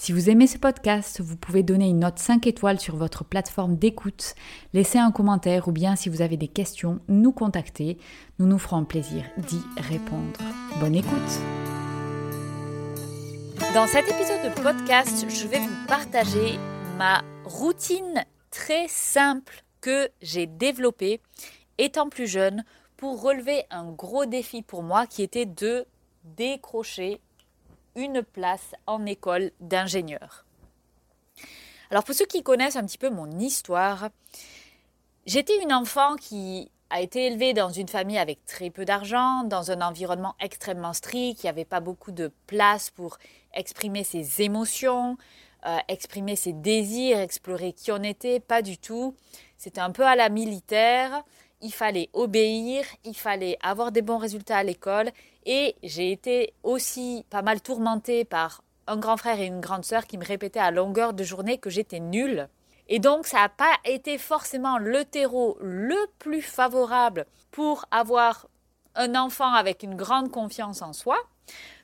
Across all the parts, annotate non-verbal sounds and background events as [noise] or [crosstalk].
Si vous aimez ce podcast, vous pouvez donner une note 5 étoiles sur votre plateforme d'écoute, laisser un commentaire ou bien si vous avez des questions, nous contacter. Nous nous ferons plaisir d'y répondre. Bonne écoute Dans cet épisode de podcast, je vais vous partager ma routine très simple que j'ai développée étant plus jeune pour relever un gros défi pour moi qui était de décrocher une place en école d'ingénieur. Alors pour ceux qui connaissent un petit peu mon histoire, j'étais une enfant qui a été élevée dans une famille avec très peu d'argent, dans un environnement extrêmement strict, il n'y avait pas beaucoup de place pour exprimer ses émotions, euh, exprimer ses désirs, explorer qui on était, pas du tout. C'était un peu à la militaire, il fallait obéir, il fallait avoir des bons résultats à l'école et j'ai été aussi pas mal tourmentée par un grand frère et une grande sœur qui me répétaient à longueur de journée que j'étais nulle. Et donc, ça n'a pas été forcément le terreau le plus favorable pour avoir un enfant avec une grande confiance en soi.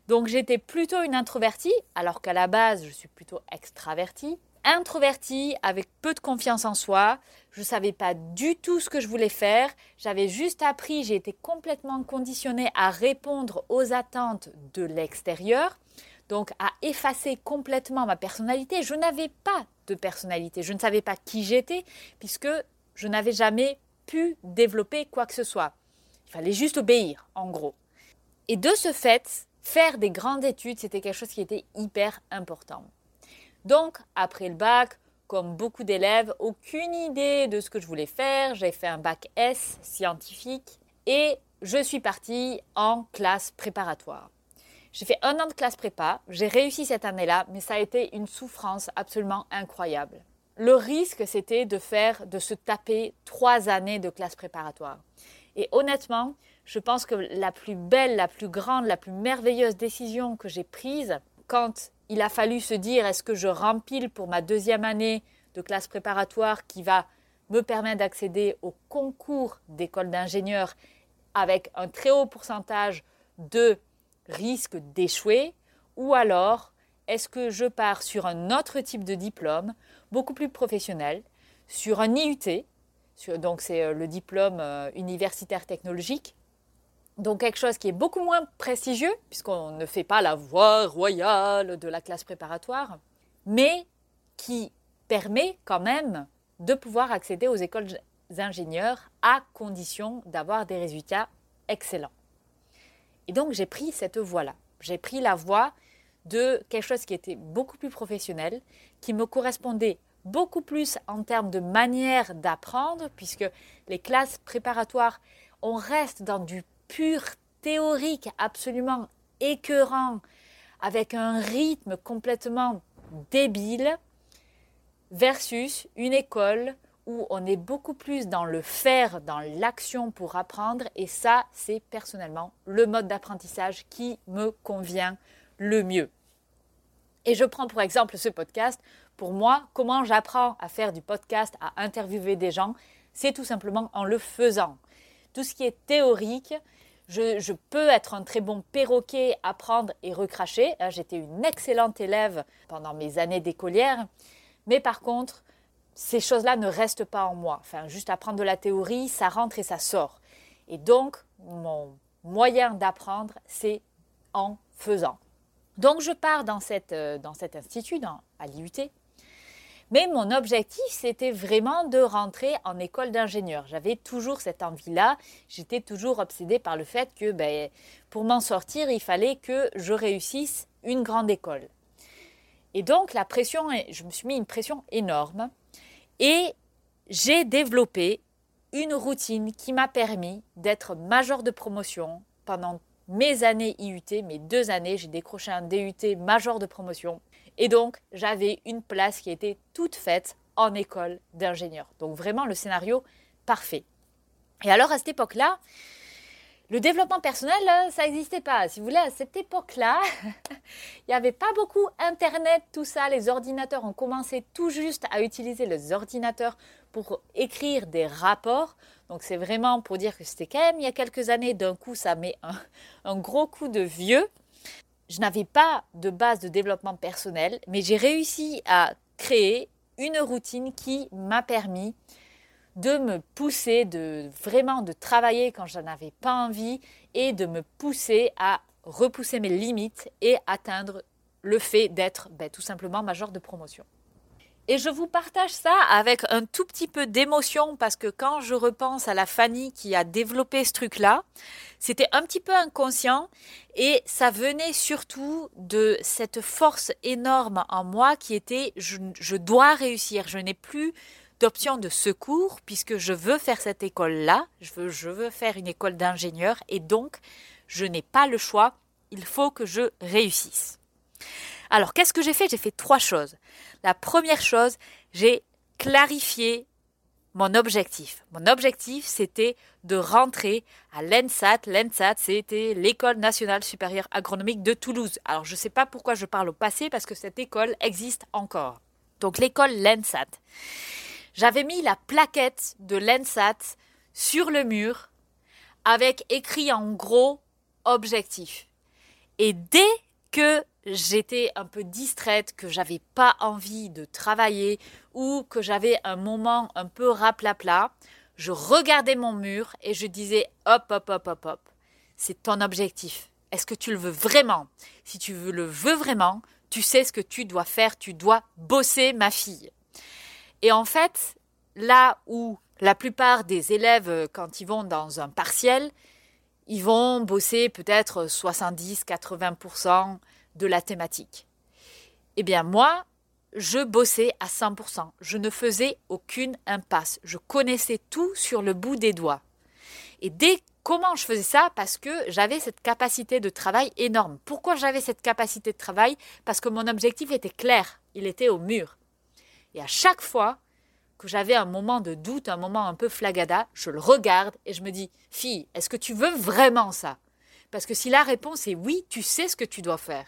Donc, j'étais plutôt une introvertie, alors qu'à la base, je suis plutôt extravertie introvertie, avec peu de confiance en soi. Je ne savais pas du tout ce que je voulais faire. J'avais juste appris, j'ai été complètement conditionnée à répondre aux attentes de l'extérieur, donc à effacer complètement ma personnalité. Je n'avais pas de personnalité, je ne savais pas qui j'étais, puisque je n'avais jamais pu développer quoi que ce soit. Il fallait juste obéir, en gros. Et de ce fait, faire des grandes études, c'était quelque chose qui était hyper important. Donc, après le bac, comme beaucoup d'élèves, aucune idée de ce que je voulais faire. J'ai fait un bac S scientifique et je suis partie en classe préparatoire. J'ai fait un an de classe prépa, j'ai réussi cette année-là, mais ça a été une souffrance absolument incroyable. Le risque, c'était de faire, de se taper trois années de classe préparatoire. Et honnêtement, je pense que la plus belle, la plus grande, la plus merveilleuse décision que j'ai prise quand il a fallu se dire est-ce que je rempile pour ma deuxième année de classe préparatoire qui va me permettre d'accéder au concours d'école d'ingénieur avec un très haut pourcentage de risque d'échouer? Ou alors est-ce que je pars sur un autre type de diplôme beaucoup plus professionnel, sur un IUT, donc c'est euh, le diplôme euh, universitaire technologique, donc quelque chose qui est beaucoup moins prestigieux, puisqu'on ne fait pas la voie royale de la classe préparatoire, mais qui permet quand même de pouvoir accéder aux écoles d'ingénieurs à condition d'avoir des résultats excellents. Et donc j'ai pris cette voie-là. J'ai pris la voie de quelque chose qui était beaucoup plus professionnel, qui me correspondait beaucoup plus en termes de manière d'apprendre, puisque les classes préparatoires, on reste dans du pur théorique absolument écœurant, avec un rythme complètement débile, versus une école où on est beaucoup plus dans le faire, dans l'action pour apprendre. Et ça, c'est personnellement le mode d'apprentissage qui me convient le mieux. Et je prends pour exemple ce podcast. Pour moi, comment j'apprends à faire du podcast, à interviewer des gens, c'est tout simplement en le faisant. Tout ce qui est théorique, je, peux être un très bon perroquet, apprendre et recracher. Hein, j'étais une excellente élève pendant mes années d'écolière. Mais par contre, ces choses-là ne restent pas en moi. Enfin, juste apprendre de la théorie, ça rentre et ça sort. Et donc, mon moyen d'apprendre, c'est en faisant. Donc, je pars dans, cette, euh, dans cet institut, à l'IUT. Mais mon objectif, c'était vraiment de rentrer en école d'ingénieur. J'avais toujours cette envie-là. J'étais toujours obsédée par le fait que ben, pour m'en sortir, il fallait que je réussisse une grande école. Et donc, la pression, je me suis mis une pression énorme. Et j'ai développé une routine qui m'a permis d'être major de promotion pendant mes années IUT, mes deux années. J'ai décroché un DUT major de promotion. Et donc, j'avais une place qui était toute faite en école d'ingénieur. Donc, vraiment le scénario parfait. Et alors, à cette époque-là, le développement personnel, euh, ça n'existait pas. Si vous voulez, à cette époque-là, [laughs] il n'y avait pas beaucoup Internet, tout ça. Les ordinateurs ont commencé tout juste à utiliser les ordinateurs pour écrire des rapports. Donc c'est vraiment pour dire que c'était quand même il y a quelques années. D'un coup, ça met un, un gros coup de vieux. Je n'avais pas de base de développement personnel, mais j'ai réussi à créer une routine qui m'a permis de me pousser, de vraiment de travailler quand je avais pas envie et de me pousser à repousser mes limites et atteindre le fait d'être ben, tout simplement major de promotion. Et je vous partage ça avec un tout petit peu d'émotion parce que quand je repense à la Fanny qui a développé ce truc-là, c'était un petit peu inconscient et ça venait surtout de cette force énorme en moi qui était je, dois réussir, je n'ai plus d'options de secours puisque je veux faire cette école-là, je veux, je veux faire une école d'ingénieur et donc je n'ai pas le choix, il faut que je réussisse. Alors qu'est-ce que j'ai fait? J'ai fait trois choses. La première chose, j'ai clarifié mon objectif. Mon objectif, c'était de rentrer à l'ENSAT. L'ENSAT, c'était l'École nationale supérieure agronomique de Toulouse. Alors, je ne sais pas pourquoi je parle au passé, parce que cette école existe encore. Donc, l'école l'ENSAT j'avais mis la plaquette de l'ENSAT sur le mur avec écrit en gros objectif. Et dès que j'étais un peu distraite, que j'avais pas envie de travailler ou que j'avais un moment un peu raplapla, je regardais mon mur et je disais hop hop hop hop hop. C'est ton objectif. Est-ce que tu le veux vraiment? Si tu le veux vraiment, tu sais ce que tu dois faire, tu dois bosser ma fille. Et en fait, là où la plupart des élèves, euh, quand ils vont dans un partiel, ils vont bosser peut-être 70-80% de la thématique. Eh bien moi, je bossais à 100%. Je ne faisais aucune impasse. Je connaissais tout sur le bout des doigts. Et dès comment je faisais ça? Parce que j'avais cette capacité de travail énorme. Pourquoi j'avais cette capacité de travail? Parce que mon objectif était clair. Il était au mur. Et à chaque fois j'avais un moment de doute, un moment un peu flagada, je le regarde et je me dis, fille, est-ce que tu veux vraiment ça? Parce que si la réponse est oui, tu sais ce que tu dois faire.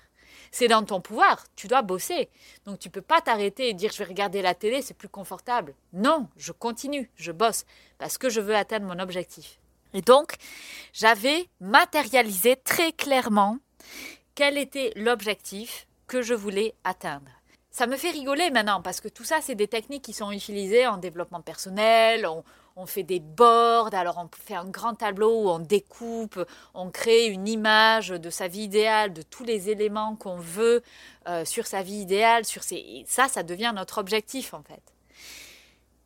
C'est dans ton pouvoir, tu dois bosser. Donc tu ne peux pas t'arrêter et dire je vais regarder la télé, c'est plus confortable. Non, je continue, je bosse parce que je veux atteindre mon objectif. Et donc, j'avais matérialisé très clairement quel était l'objectif que je voulais atteindre ça me fait rigoler maintenant parce que tout ça, c'est des techniques qui sont utilisées en développement personnel. On, fait des boards, alors on fait un grand tableau où on découpe, on crée une image de sa vie idéale, de tous les éléments qu'on veut euh, sur sa vie idéale. Sur ses... ça, ça devient notre objectif en fait.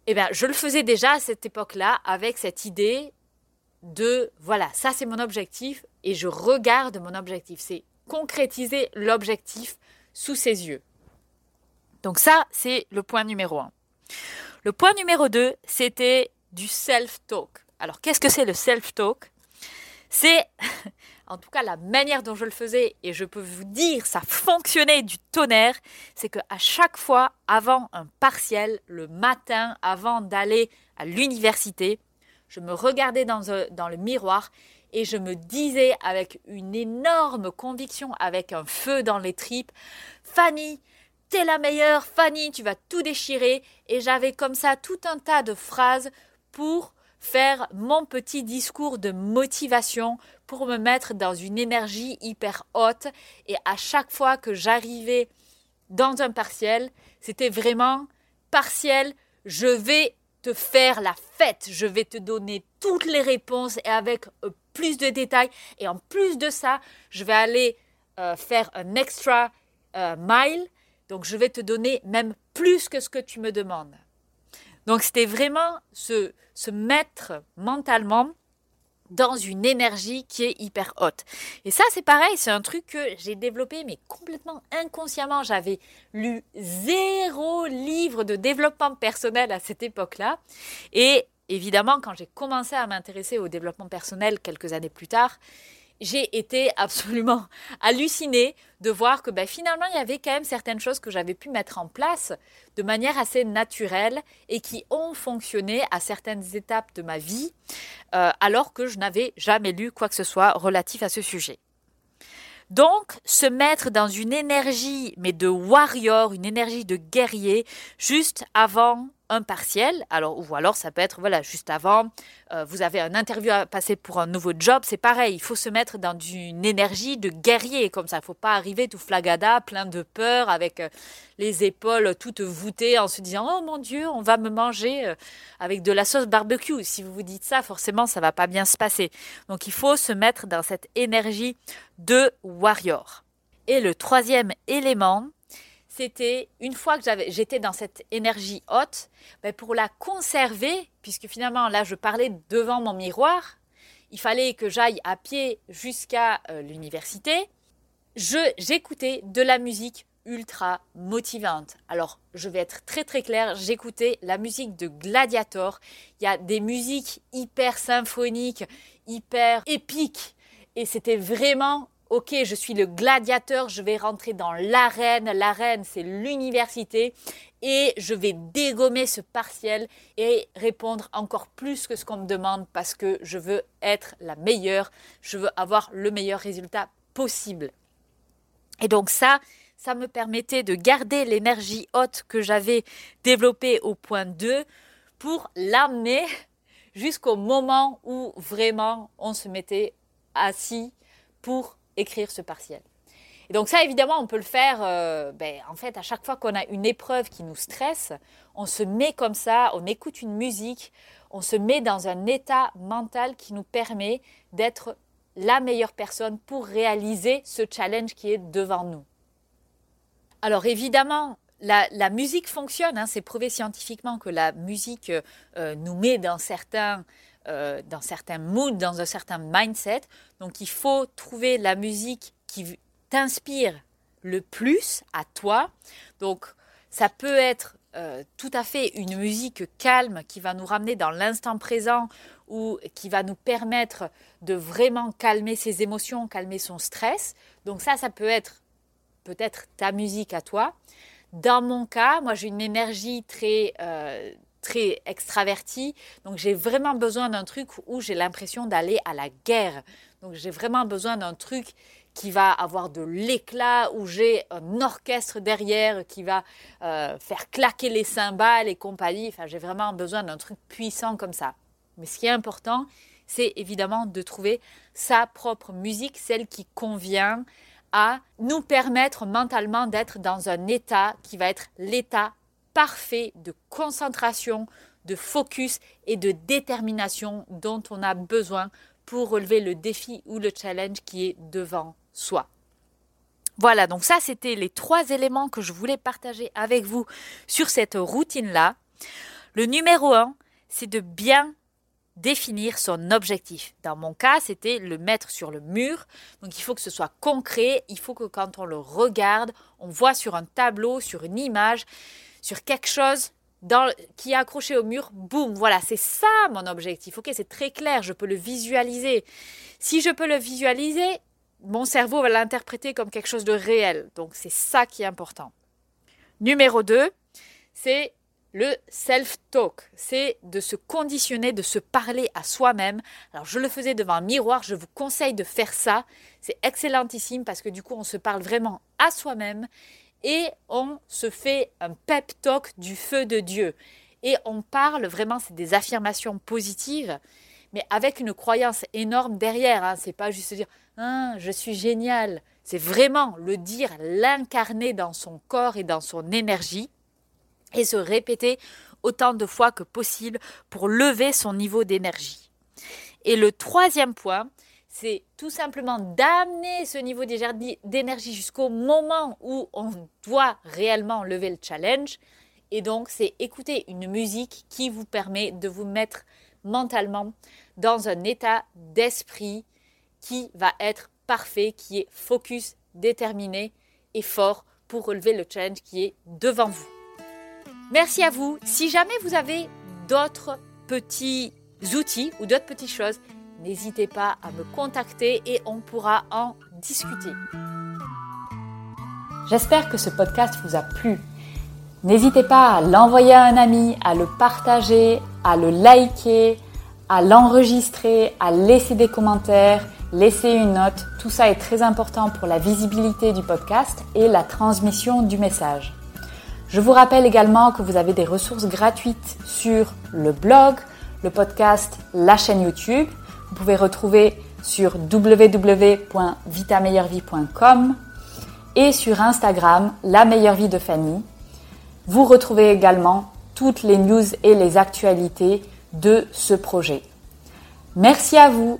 Eh bien, je le faisais déjà à cette époque-là avec cette idée de voilà, ça c'est mon objectif et je regarde mon objectif. C'est concrétiser l'objectif sous ses yeux. Donc ça, c'est le point numéro un. Le point numéro deux, c'était du self-talk. Alors qu'est-ce que c'est le self-talk? C'est, [laughs] en tout cas la manière dont je le faisais, et je peux vous dire, ça fonctionnait du tonnerre, c'est qu'à chaque fois, avant un partiel, le matin, avant d'aller à l'université, je me regardais dans, dans le miroir et je me disais avec une énorme conviction, avec un feu dans les tripes, Fanny, t'es la meilleure, Fanny, tu vas tout déchirer. Et j'avais comme ça tout un tas de phrases pour faire mon petit discours de motivation pour me mettre dans une énergie hyper haute. Et à chaque fois que j'arrivais dans un partiel, c'était vraiment partiel, je vais te faire la fête, je vais te donner toutes les réponses et avec euh, plus de détails. Et en plus de ça, je vais aller euh, faire un extra euh, mile. Donc, je vais te donner même plus que ce que tu me demandes. Donc c'était vraiment se, se mettre mentalement dans une énergie qui est hyper haute. Et ça, c'est pareil, c'est un truc que j'ai développé, mais complètement inconsciemment. J'avais lu zéro livre de développement personnel à cette époque-là. Et évidemment, quand j'ai commencé à m'intéresser au développement personnel quelques années plus tard, j'ai été absolument [laughs] hallucinée de voir que ben, finalement, il y avait quand même certaines choses que j'avais pu mettre en place de manière assez naturelle et qui ont fonctionné à certaines étapes de ma vie, euh, alors que je n'avais jamais lu quoi que ce soit relatif à ce sujet. Donc, se mettre dans une énergie, mais de warrior, une énergie de guerrier, juste avant un partiel, alors ou alors ça peut être voilà juste avant, euh, vous avez un interview à passer pour un nouveau job, c'est pareil, il faut se mettre dans une énergie de guerrier comme ça, il faut pas arriver tout flagada, plein de peur, avec euh, les épaules toutes voûtées, en se disant oh mon Dieu, on va me manger euh, avec de la sauce barbecue. Si vous vous dites ça, forcément ça va pas bien se passer. Donc il faut se mettre dans cette énergie de warrior. Et le troisième élément, c'était une fois que j'étais dans cette énergie haute, ben, pour la conserver, puisque finalement là je parlais devant mon miroir, il fallait que j'aille à pied jusqu'à euh, l'université. Je j'écoutais de la musique ultra motivante. Alors, je vais être très très clair, j'écoutais la musique de Gladiator. Il y a des musiques hyper symphoniques, hyper épiques et c'était vraiment ok, je suis le gladiateur, je vais rentrer dans l'arène, l'arène c'est l'université, et je vais dégommer ce partiel et répondre encore plus que ce qu'on me demande parce que je veux être la meilleure, je veux avoir le meilleur résultat possible. Et donc ça, ça me permettait de garder l'énergie haute que j'avais développée au point 2 pour l'amener jusqu'au moment où vraiment on se mettait assis pour écrire ce partiel. Et donc ça, évidemment, on peut le faire, euh, ben, en fait, à chaque fois qu'on a une épreuve qui nous stresse, on se met comme ça, on écoute une musique, on se met dans un état mental qui nous permet d'être la meilleure personne pour réaliser ce challenge qui est devant nous. Alors évidemment, la, musique fonctionne, hein, c'est prouvé scientifiquement que la musique euh, nous met dans certains euh, dans certains moods, dans un certain mindset. Donc il faut trouver la musique qui t'inspire le plus à toi. Donc ça peut être euh, tout à fait une musique calme qui va nous ramener dans l'instant présent ou qui va nous permettre de vraiment calmer ses émotions, calmer son stress. Donc ça, ça peut être peut-être ta musique à toi. Dans mon cas, moi j'ai une énergie très, euh, très extraverti. Donc j'ai vraiment besoin d'un truc où j'ai l'impression d'aller à la guerre. Donc j'ai vraiment besoin d'un truc qui va avoir de l'éclat, où j'ai un orchestre derrière qui va euh, faire claquer les cymbales et compagnie. Enfin, j'ai vraiment besoin d'un truc puissant comme ça. Mais ce qui est important, c'est évidemment de trouver sa propre musique, celle qui convient à nous permettre mentalement d'être dans un état qui va être l'état parfait de concentration, de focus et de détermination dont on a besoin pour relever le défi ou le challenge qui est devant soi. Voilà, donc ça c'était les trois éléments que je voulais partager avec vous sur cette routine-là. Le numéro un, c'est de bien définir son objectif. Dans mon cas, c'était le mettre sur le mur. Donc il faut que ce soit concret, il faut que quand on le regarde, on voit sur un tableau, sur une image, sur quelque chose qui est accroché au mur, boum, voilà, c'est ça mon objectif. Ok, c'est très clair, je peux le visualiser. Si je peux le visualiser, mon cerveau va l'interpréter comme quelque chose de réel. Donc c'est ça qui est important. Numéro 2, c'est le self-talk, c'est de se conditionner, de se parler à soi-même. Alors je le faisais devant un miroir, je vous conseille de faire ça. C'est excellentissime parce que du coup on se parle vraiment à soi-même et on se fait un pep talk du feu de Dieu. Et on parle vraiment, c'est des affirmations positives, mais avec une croyance énorme derrière. Hein. C'est pas juste dire hein, je suis génial. C'est vraiment le dire, l'incarner dans son corps et dans son énergie et se répéter autant de fois que possible pour lever son niveau d'énergie. Et le troisième point, c'est tout simplement d'amener ce niveau d'énergie jusqu'au moment où on doit réellement lever le challenge. Et donc, c'est écouter une musique qui vous permet de vous mettre mentalement dans un état d'esprit qui va être parfait, qui est focus, déterminé et fort pour relever le challenge qui est devant vous. Merci à vous. Si jamais vous avez d'autres petits outils ou d'autres petites choses, n'hésitez pas à me contacter et on pourra en discuter. J'espère que ce podcast vous a plu. N'hésitez pas à l'envoyer à un ami, à le partager, à le liker, à l'enregistrer, à laisser des commentaires, laisser une note. Tout ça est très important pour la visibilité du podcast et la transmission du message. Je vous rappelle également que vous avez des ressources gratuites sur le blog, le podcast, la chaîne YouTube. Vous pouvez retrouver sur www.vitameilleurvie.com et sur Instagram, la meilleure vie de Fanny. Vous retrouvez également toutes les news et les actualités de ce projet. Merci à vous